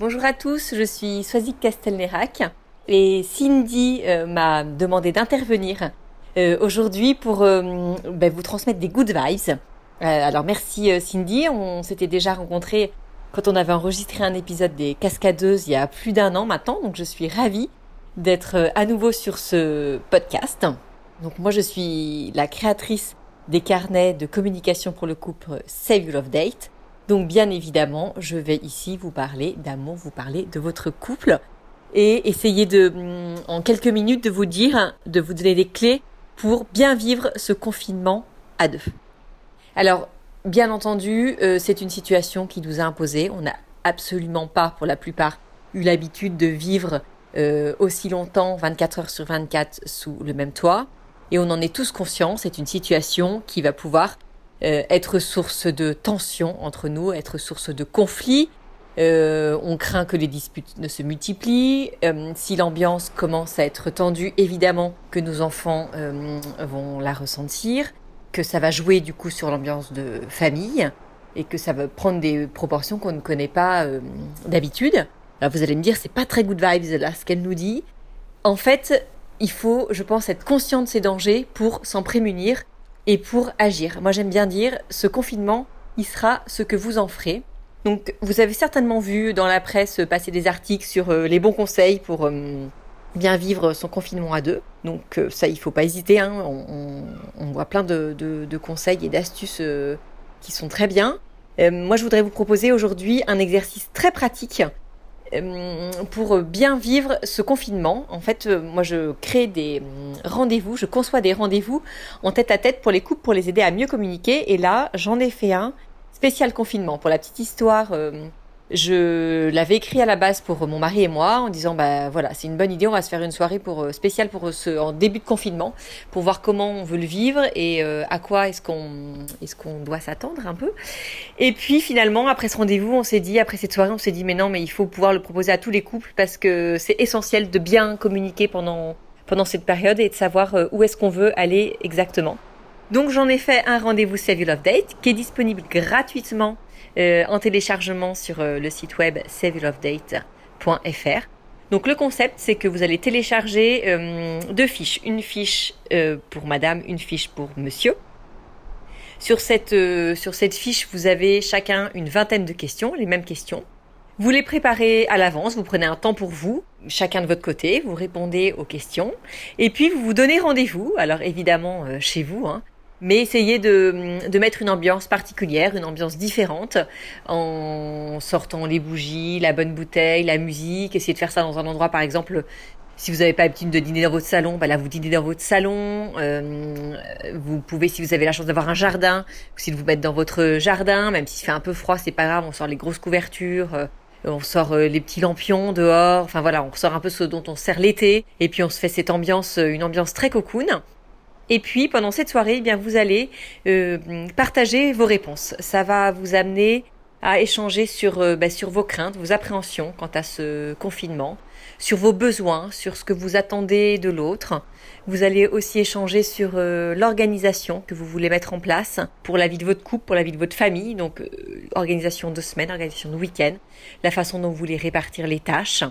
Bonjour à tous, je suis Swazik Castelnerac et Cindy euh, m'a demandé d'intervenir euh, aujourd'hui pour euh, ben, vous transmettre des good vibes. alors merci Cindy, on s'était déjà rencontrés quand on avait enregistré un épisode des Cascadeuses il y a plus d'un an maintenant, donc je suis ravie d'être à nouveau sur ce podcast. Donc moi je suis la créatrice des carnets de communication pour le couple Save Your Love Date donc bien évidemment, je vais ici vous parler d'amour, vous parler de votre couple et essayer de, mm, en quelques minutes, de vous dire, de vous donner des clés pour bien vivre ce confinement à deux. Alors, bien entendu, euh, c'est une situation qui nous a imposé. On n'a absolument pas, pour la plupart, eu l'habitude de vivre euh, aussi longtemps, 24 heures sur 24, sous le même toit. Et on en est tous conscients, c'est une situation qui va pouvoir euh, être source de tensions entre nous, être source de conflits. Euh, on craint que les disputes ne se multiplient. Euh, si l'ambiance commence à être tendue, évidemment que nos enfants vont la ressentir, que ça va jouer du coup sur l'ambiance de famille et que ça va prendre des proportions qu'on ne connaît pas d'habitude. Alors vous allez me dire, c'est pas très good vibes là ce qu'elle nous dit. En fait, il faut, je pense, être conscient de ces dangers pour s'en prémunir et pour agir. Moi j'aime bien dire, ce confinement, il sera ce que vous en ferez. Donc vous avez certainement vu dans la presse passer des articles sur euh, les bons conseils pour euh, bien vivre son confinement à deux. Donc euh, ça, il faut pas hésiter. Hein. On, voit plein de, conseils et d'astuces qui sont très bien. moi, je voudrais vous proposer aujourd'hui un exercice très pratique pour bien vivre ce confinement. En fait, euh, moi, je crée des euh, rendez-vous, je conçois des rendez-vous en tête à tête pour les couples pour les aider à mieux communiquer. Et là, j'en ai fait un spécial confinement. Pour la petite histoire, je l'avais écrit à la base pour mon mari et moi en disant bah voilà c'est une bonne idée on va se faire une soirée pour euh, spéciale pour ce en début de confinement pour voir comment on veut le vivre et euh, à quoi est-ce qu'on est-ce qu'on doit s'attendre un peu. Et puis finalement après ce rendez-vous on s'est dit après cette soirée on s'est dit mais non mais il faut pouvoir le proposer à tous les couples parce que c'est essentiel de bien communiquer pendant pendant cette période et de savoir euh, où est-ce qu'on veut aller exactement. Donc j'en ai fait un rendez-vous Save Your Love Date qui est disponible gratuitement euh, en téléchargement sur euh, le site web saveyourlovedate.fr. Donc le concept, c'est que vous allez télécharger euh, deux fiches, une fiche pour madame, une fiche pour monsieur. Sur cette, sur cette fiche, vous avez chacun une vingtaine de questions, les mêmes questions. Vous les préparez à l'avance, vous prenez un temps pour vous, chacun de votre côté, vous répondez aux questions, et puis vous vous donnez rendez-vous, alors évidemment chez vous, hein, mais essayez de, de, mettre une ambiance particulière, une ambiance différente, en sortant les bougies, la bonne bouteille, la musique. Essayez de faire ça dans un endroit, par exemple, si vous n'avez pas l'habitude de dîner dans votre salon, bah là vous dînez dans votre salon. Euh, vous pouvez, si vous avez la chance d'avoir un jardin, aussi de vous mettre dans votre jardin, même s'il fait un peu froid, c'est pas grave. On sort les grosses couvertures. Euh, on sort euh, les petits lampions dehors, enfin voilà, on sort un peu ce dont on sert l'été, et puis on se fait cette ambiance, une ambiance très cocoon. Et puis pendant cette soirée, eh bien vous allez euh, partager vos réponses. Ça va vous amener à échanger sur, euh, bah, sur vos craintes, vos appréhensions quant à ce confinement, sur vos besoins, sur ce que vous attendez de l'autre. Vous allez aussi échanger sur euh, l'organisation que vous voulez mettre en place pour la vie de votre couple, pour la vie de votre famille, donc organisation de semaine, organisation de week-end, la façon dont vous voulez répartir les tâches.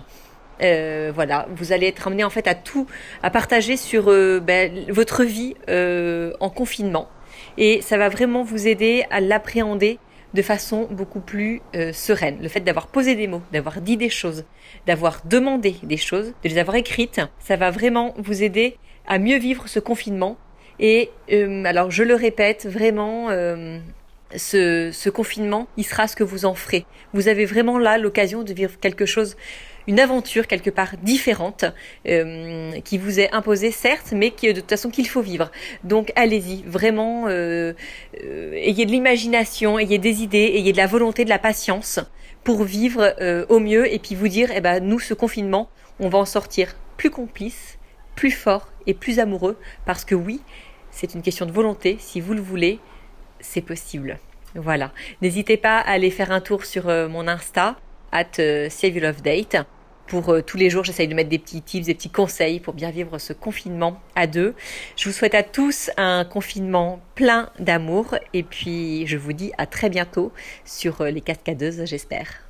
Euh, voilà, vous allez être amené en fait à tout, à partager sur euh, ben, votre vie euh, en confinement, et ça va vraiment vous aider à l'appréhender de façon beaucoup plus euh, sereine. Le fait d'avoir posé des mots, d'avoir dit des choses, d'avoir demandé des choses, de les avoir écrites, ça va vraiment vous aider à mieux vivre ce confinement. Et alors je le répète, vraiment, ce, ce confinement, il sera ce que vous en ferez. Vous avez vraiment là l'occasion de vivre quelque chose une aventure quelque part différente euh, qui vous est imposée certes, mais qui de toute façon qu'il faut vivre. Donc allez-y, vraiment, euh, euh, ayez de l'imagination, ayez des idées, ayez de la volonté, de la patience pour vivre au mieux et puis vous dire, eh ben nous ce confinement, on va en sortir plus complice, plus fort et plus amoureux parce que oui, c'est une question de volonté. Si vous le voulez, c'est possible. Voilà. N'hésitez pas à aller faire un tour sur mon Insta, at Save Your Love Date pour euh, tous les jours, j'essaye de mettre des petits tips, des petits conseils pour bien vivre ce confinement à deux. Je vous souhaite à tous un confinement plein d'amour et puis je vous dis à très bientôt sur euh, les cascadeuses, j'espère.